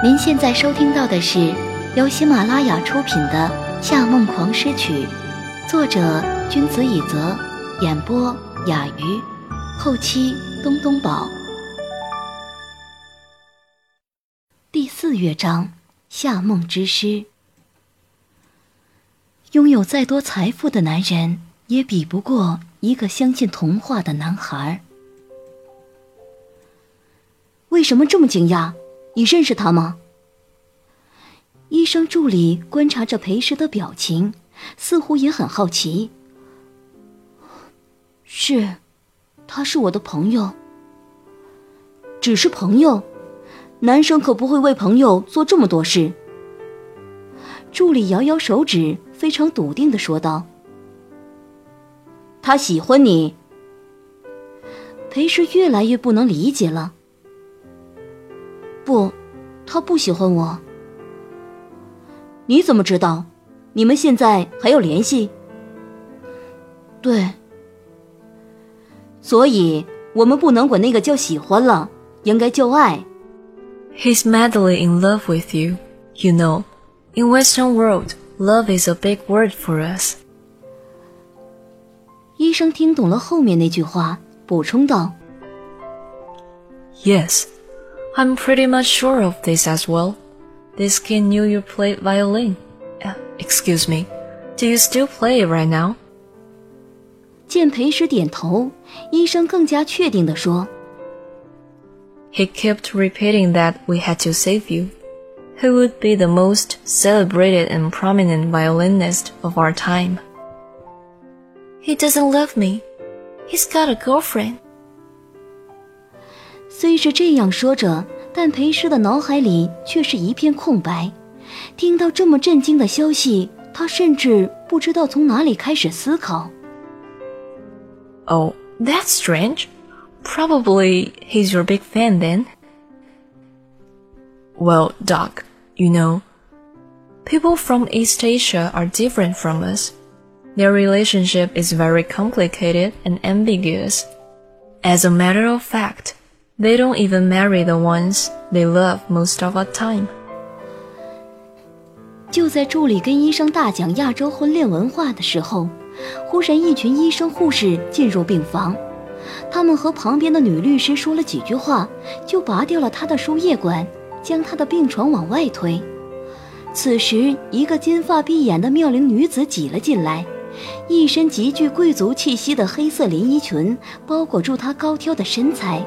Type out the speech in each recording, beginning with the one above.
您现在收听到的是由喜马拉雅出品的《夏梦狂诗曲》，作者君子以泽，演播雅鱼，后期东东宝。第四乐章《夏梦之诗》。拥有再多财富的男人，也比不过一个相信童话的男孩。为什么这么惊讶？你认识他吗？医生助理观察着裴时的表情，似乎也很好奇。是，他是我的朋友。只是朋友，男生可不会为朋友做这么多事。助理摇摇手指，非常笃定的说道：“他喜欢你。”裴时越来越不能理解了。不，他不喜欢我。你怎么知道？你们现在还有联系？对。所以我们不能管那个叫喜欢了，应该叫爱。He's madly in love with you. You know, in Western world, love is a big word for us. 医生听懂了后面那句话，补充道：“Yes。” I'm pretty much sure of this as well. This kid knew you played violin. Uh, excuse me, do you still play it right now? 见裴时点头，医生更加确定地说：“He kept repeating that we had to save you. Who would be the most celebrated and prominent violinist of our time? He doesn't love me. He's got a girlfriend. 虽是这样说着，但裴师的脑海里却是一片空白。听到这么震惊的消息，他甚至不知道从哪里开始思考。Oh, that's strange. Probably he's your big fan then. Well, Doc, you know, people from East Asia are different from us. Their relationship is very complicated and ambiguous. As a matter of fact, they don't even marry the ones they love most of the time. 就在助理跟医生大讲亚洲婚恋文化的时候，忽然一群医生护士进入病房，他们和旁边的女律师说了几句话，就拔掉了她的输液管，将她的病床往外推。此时，一个金发碧眼的妙龄女子挤了进来，一身极具贵族气息的黑色连衣裙包裹住她高挑的身材。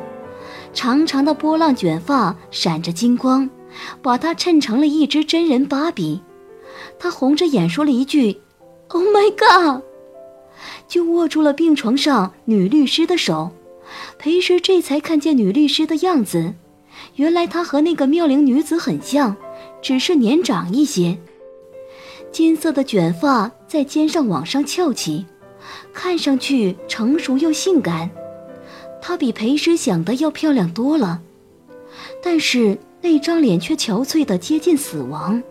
长长的波浪卷发闪着金光，把她衬成了一只真人芭比。她红着眼说了一句：“Oh my god！” 就握住了病床上女律师的手。裴时这才看见女律师的样子，原来她和那个妙龄女子很像，只是年长一些。金色的卷发在肩上往上翘起，看上去成熟又性感。她比裴师想的要漂亮多了，但是那张脸却憔悴的接近死亡。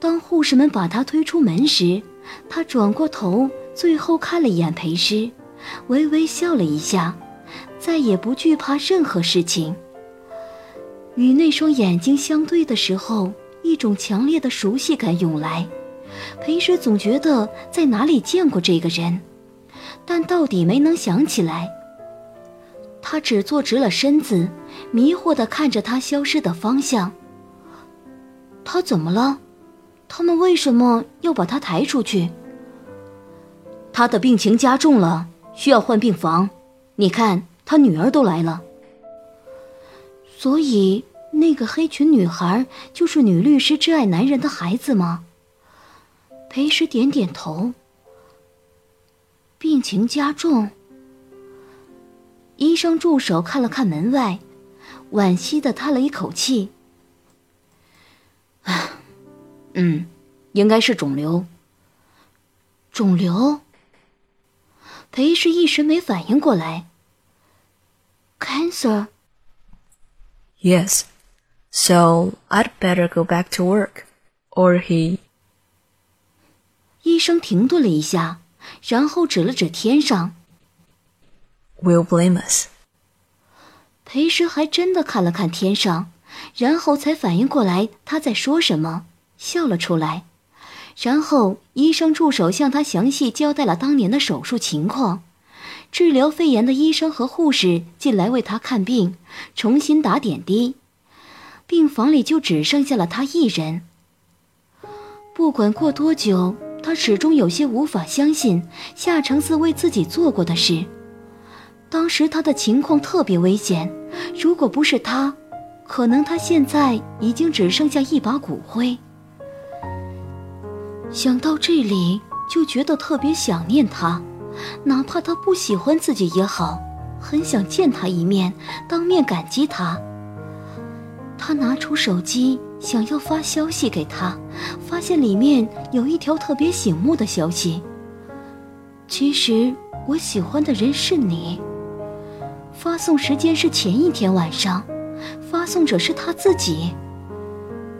当护士们把她推出门时，她转过头，最后看了一眼裴师，微微笑了一下，再也不惧怕任何事情。与那双眼睛相对的时候，一种强烈的熟悉感涌来。裴师总觉得在哪里见过这个人，但到底没能想起来。他只坐直了身子，迷惑地看着他消失的方向。他怎么了？他们为什么要把他抬出去？他的病情加重了，需要换病房。你看，他女儿都来了。所以，那个黑裙女孩就是女律师挚爱男人的孩子吗？裴时点点头。病情加重。医生助手看了看门外，惋惜的叹了一口气：“啊，嗯，应该是肿瘤。肿瘤。”裴氏一时没反应过来。“Cancer。” Yes, so I'd better go back to work, or he. 医生停顿了一下，然后指了指天上。Will blame us。裴时还真的看了看天上，然后才反应过来他在说什么，笑了出来。然后医生助手向他详细交代了当年的手术情况。治疗肺炎的医生和护士进来为他看病，重新打点滴。病房里就只剩下了他一人。不管过多久，他始终有些无法相信夏承思为自己做过的事。当时他的情况特别危险，如果不是他，可能他现在已经只剩下一把骨灰。想到这里，就觉得特别想念他，哪怕他不喜欢自己也好，很想见他一面，当面感激他。他拿出手机，想要发消息给他，发现里面有一条特别醒目的消息。其实我喜欢的人是你。发送时间是前一天晚上，发送者是他自己。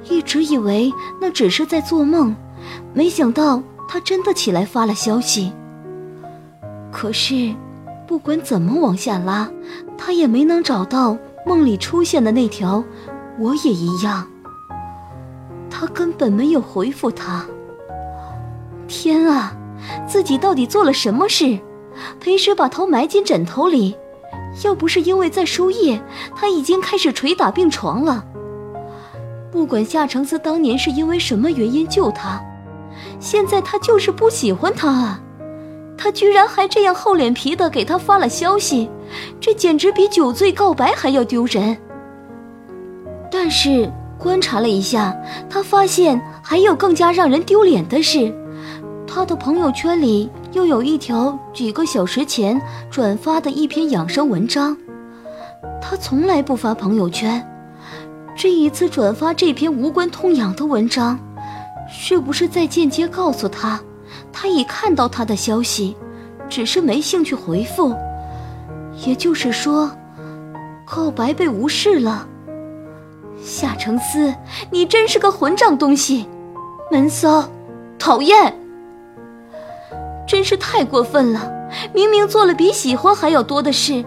一直以为那只是在做梦，没想到他真的起来发了消息。可是，不管怎么往下拉，他也没能找到梦里出现的那条。我也一样。他根本没有回复他。天啊，自己到底做了什么事？裴时把头埋进枕头里。要不是因为在输液，他已经开始捶打病床了。不管夏承思当年是因为什么原因救他，现在他就是不喜欢他啊！他居然还这样厚脸皮的给他发了消息，这简直比酒醉告白还要丢人。但是观察了一下，他发现还有更加让人丢脸的事，他的朋友圈里。又有一条几个小时前转发的一篇养生文章，他从来不发朋友圈，这一次转发这篇无关痛痒的文章，是不是在间接告诉他，他已看到他的消息，只是没兴趣回复？也就是说，告白被无视了。夏承思，你真是个混账东西，闷骚，讨厌。真是太过分了！明明做了比喜欢还要多的事，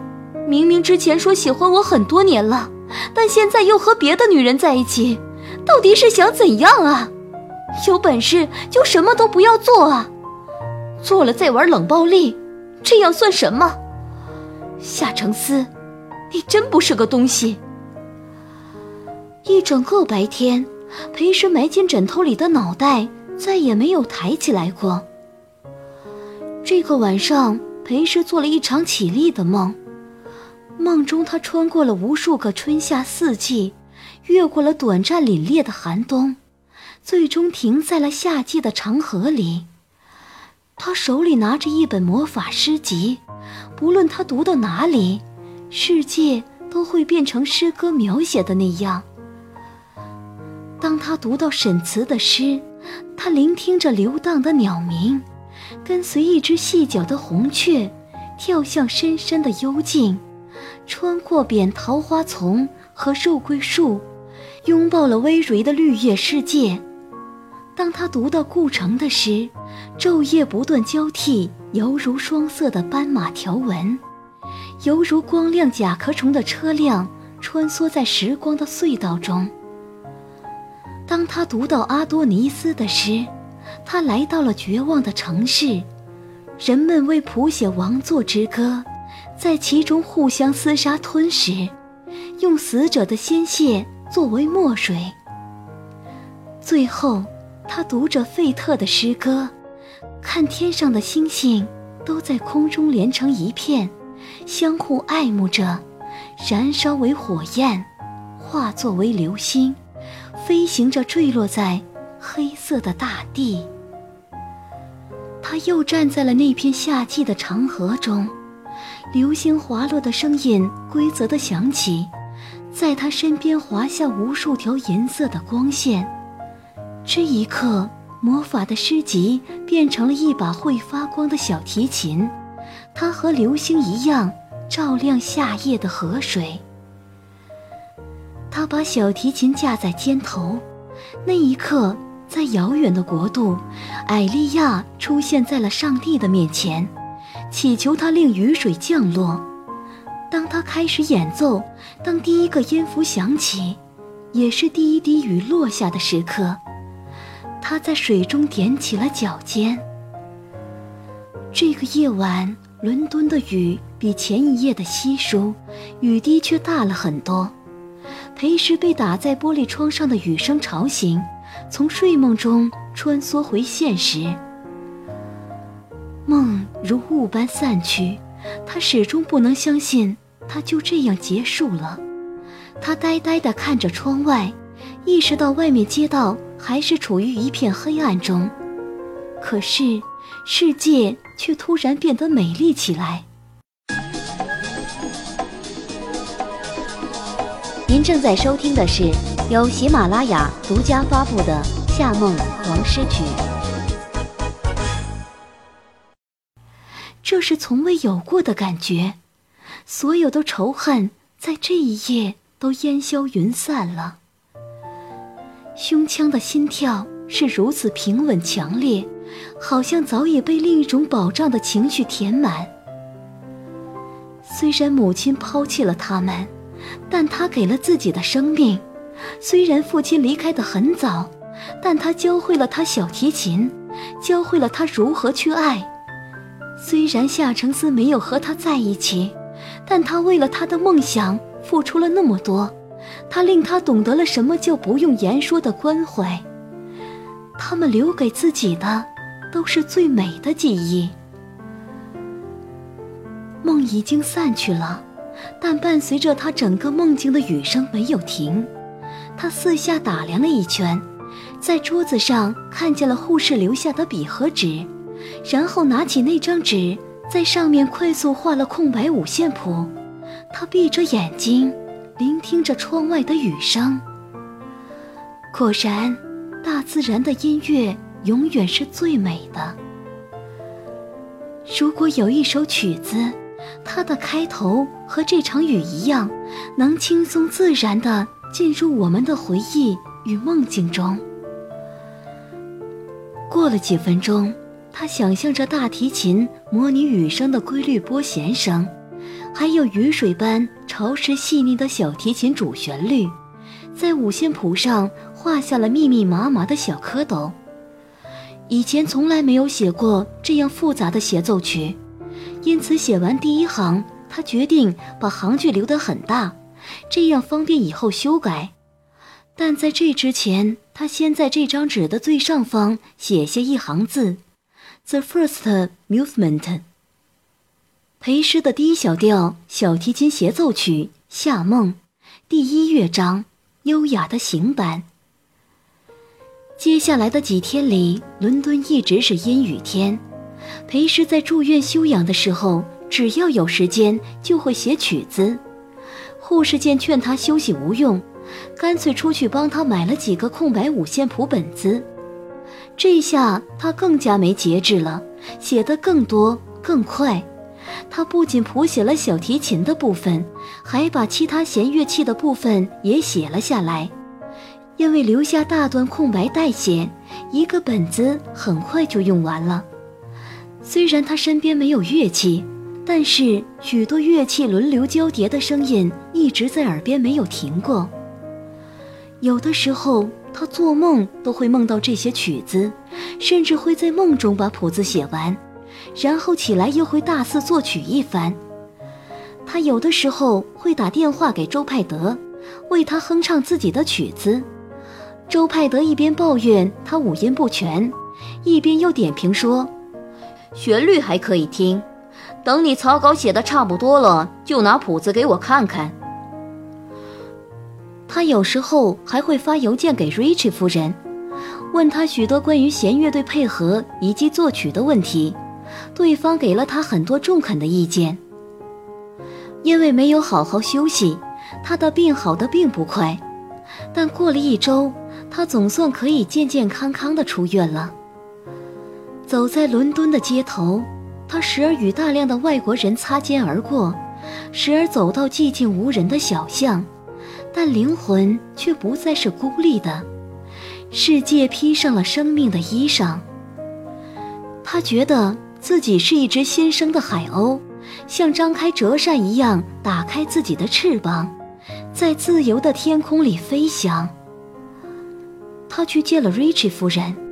明明之前说喜欢我很多年了，但现在又和别的女人在一起，到底是想怎样啊？有本事就什么都不要做啊！做了再玩冷暴力，这样算什么？夏承思，你真不是个东西！一整个白天，裴时埋进枕头里的脑袋再也没有抬起来过。这个晚上，裴时做了一场绮丽的梦。梦中，他穿过了无数个春夏四季，越过了短暂凛冽的寒冬，最终停在了夏季的长河里。他手里拿着一本魔法诗集，不论他读到哪里，世界都会变成诗歌描写的那样。当他读到沈慈的诗，他聆听着流荡的鸟鸣。跟随一只细脚的红雀，跳向深深的幽静，穿过扁桃花丛和肉桂树，拥抱了葳蕤的绿叶世界。当他读到顾城的诗，昼夜不断交替，犹如双色的斑马条纹，犹如光亮甲壳虫的车辆穿梭在时光的隧道中。当他读到阿多尼斯的诗。他来到了绝望的城市，人们为谱写王座之歌，在其中互相厮杀吞食，用死者的鲜血作为墨水。最后，他读着费特的诗歌，看天上的星星都在空中连成一片，相互爱慕着，燃烧为火焰，化作为流星，飞行着坠落在。黑色的大地，他又站在了那片夏季的长河中，流星滑落的声音规则的响起，在他身边划下无数条银色的光线。这一刻，魔法的诗集变成了一把会发光的小提琴，它和流星一样照亮夏夜的河水。他把小提琴架在肩头，那一刻。在遥远的国度，艾莉亚出现在了上帝的面前，祈求他令雨水降落。当他开始演奏，当第一个音符响起，也是第一滴雨落下的时刻。他在水中踮起了脚尖。这个夜晚，伦敦的雨比前一夜的稀疏，雨滴却大了很多。裴时被打在玻璃窗上的雨声吵醒，从睡梦中穿梭回现实。梦如雾般散去，他始终不能相信，它就这样结束了。他呆呆地看着窗外，意识到外面街道还是处于一片黑暗中，可是世界却突然变得美丽起来。您正在收听的是由喜马拉雅独家发布的《夏梦王诗曲》，这是从未有过的感觉，所有的仇恨在这一夜都烟消云散了。胸腔的心跳是如此平稳强烈，好像早已被另一种保障的情绪填满。虽然母亲抛弃了他们。但他给了自己的生命，虽然父亲离开的很早，但他教会了他小提琴，教会了他如何去爱。虽然夏承思没有和他在一起，但他为了他的梦想付出了那么多，他令他懂得了什么叫不用言说的关怀。他们留给自己的，都是最美的记忆。梦已经散去了。但伴随着他整个梦境的雨声没有停，他四下打量了一圈，在桌子上看见了护士留下的笔和纸，然后拿起那张纸，在上面快速画了空白五线谱。他闭着眼睛，聆听着窗外的雨声。果然，大自然的音乐永远是最美的。如果有一首曲子，它的开头和这场雨一样，能轻松自然地进入我们的回忆与梦境中。过了几分钟，他想象着大提琴模拟雨声的规律拨弦声，还有雨水般潮湿细腻的小提琴主旋律，在五线谱上画下了密密麻麻的小蝌蚪。以前从来没有写过这样复杂的协奏曲。因此，写完第一行，他决定把行距留得很大，这样方便以后修改。但在这之前，他先在这张纸的最上方写下一行字：“The first movement。”裴诗的第一小调小提琴协奏曲《夏梦》，第一乐章，优雅的行板。接下来的几天里，伦敦一直是阴雨天。裴师在住院休养的时候，只要有时间就会写曲子。护士见劝他休息无用，干脆出去帮他买了几个空白五线谱本子。这下他更加没节制了，写得更多更快。他不仅谱写了小提琴的部分，还把其他弦乐器的部分也写了下来。因为留下大段空白待写，一个本子很快就用完了。虽然他身边没有乐器，但是许多乐器轮流交叠的声音一直在耳边没有停过。有的时候，他做梦都会梦到这些曲子，甚至会在梦中把谱子写完，然后起来又会大肆作曲一番。他有的时候会打电话给周派德，为他哼唱自己的曲子。周派德一边抱怨他五音不全，一边又点评说。旋律还可以听，等你草稿写的差不多了，就拿谱子给我看看。他有时候还会发邮件给 Rich 夫人，问他许多关于弦乐队配合以及作曲的问题，对方给了他很多中肯的意见。因为没有好好休息，他的病好的并不快，但过了一周，他总算可以健健康康的出院了。走在伦敦的街头，他时而与大量的外国人擦肩而过，时而走到寂静无人的小巷，但灵魂却不再是孤立的。世界披上了生命的衣裳。他觉得自己是一只新生的海鸥，像张开折扇一样打开自己的翅膀，在自由的天空里飞翔。他去见了 Richie 夫人。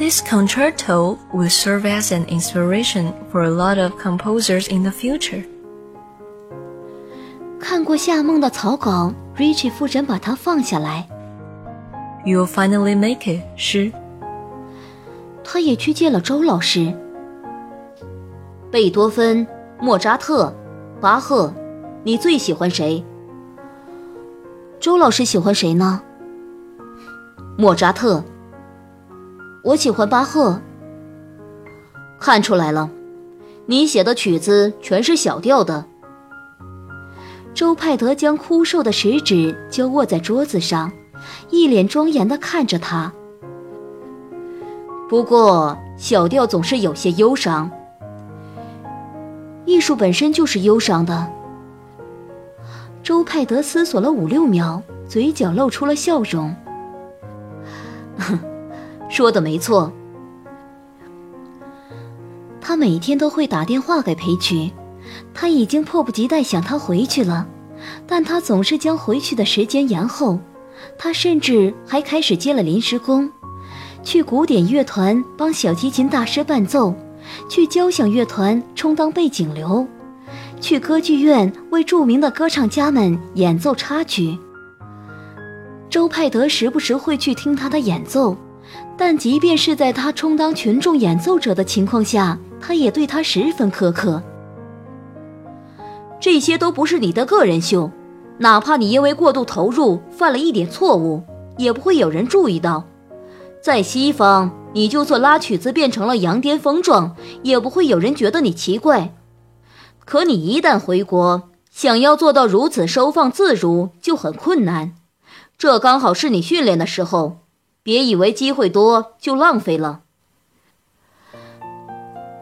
This concerto will serve as an inspiration for a lot of composers in the future. 看过夏梦的草稿，Richie 夫人把它放下来。You'll finally make it，是。他也去见了周老师。贝多芬、莫扎特、巴赫，你最喜欢谁？周老师喜欢谁呢？莫扎特。我喜欢巴赫。看出来了，你写的曲子全是小调的。周派德将枯瘦的食指交握在桌子上，一脸庄严地看着他。不过，小调总是有些忧伤。艺术本身就是忧伤的。周派德思索了五六秒，嘴角露出了笑容。说的没错。他每天都会打电话给裴局，他已经迫不及待想他回去了，但他总是将回去的时间延后。他甚至还开始接了临时工。去古典乐团帮小提琴大师伴奏，去交响乐团充当背景流，去歌剧院为著名的歌唱家们演奏插曲。周派德时不时会去听他的演奏，但即便是在他充当群众演奏者的情况下，他也对他十分苛刻。这些都不是你的个人秀，哪怕你因为过度投入犯了一点错误，也不会有人注意到。在西方，你就算拉曲子变成了羊癫疯状，也不会有人觉得你奇怪。可你一旦回国，想要做到如此收放自如就很困难。这刚好是你训练的时候，别以为机会多就浪费了。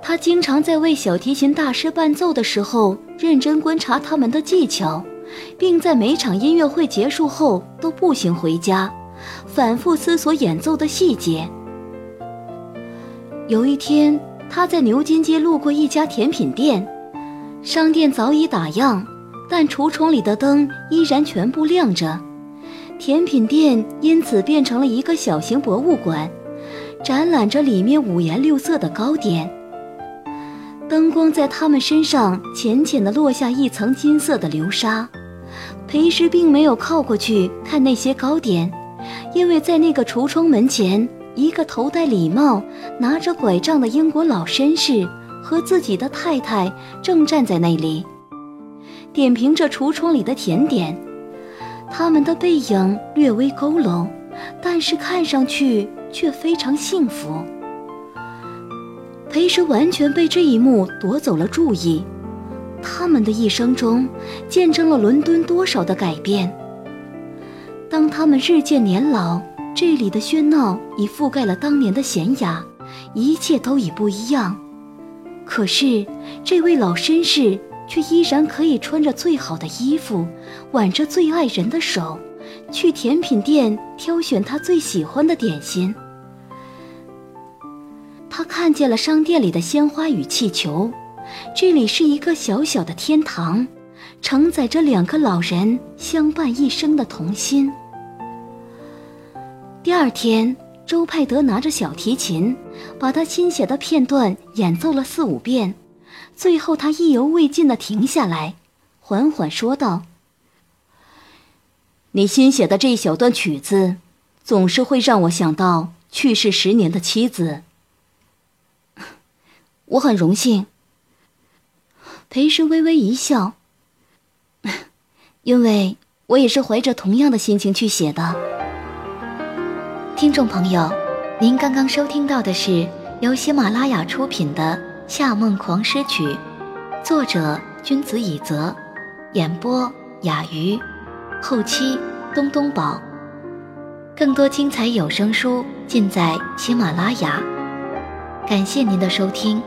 他经常在为小提琴大师伴奏的时候认真观察他们的技巧，并在每场音乐会结束后都步行回家。反复思索演奏的细节。有一天，他在牛津街路过一家甜品店，商店早已打烊，但橱窗里的灯依然全部亮着。甜品店因此变成了一个小型博物馆，展览着里面五颜六色的糕点。灯光在他们身上浅浅地落下一层金色的流沙。裴时并没有靠过去看那些糕点。因为在那个橱窗门前，一个头戴礼帽、拿着拐杖的英国老绅士和自己的太太正站在那里，点评着橱窗里的甜点。他们的背影略微佝偻，但是看上去却非常幸福。裴时完全被这一幕夺走了注意。他们的一生中，见证了伦敦多少的改变。当他们日渐年老，这里的喧闹已覆盖了当年的闲雅，一切都已不一样。可是，这位老绅士却依然可以穿着最好的衣服，挽着最爱人的手，去甜品店挑选他最喜欢的点心。他看见了商店里的鲜花与气球，这里是一个小小的天堂。承载着两个老人相伴一生的童心。第二天，周派德拿着小提琴，把他新写的片段演奏了四五遍，最后他意犹未尽地停下来，缓缓说道：“你新写的这一小段曲子，总是会让我想到去世十年的妻子。我很荣幸。”裴时微微一笑。因为我也是怀着同样的心情去写的。听众朋友，您刚刚收听到的是由喜马拉雅出品的《夏梦狂诗曲》，作者君子以泽，演播雅鱼，后期东东宝。更多精彩有声书尽在喜马拉雅。感谢您的收听。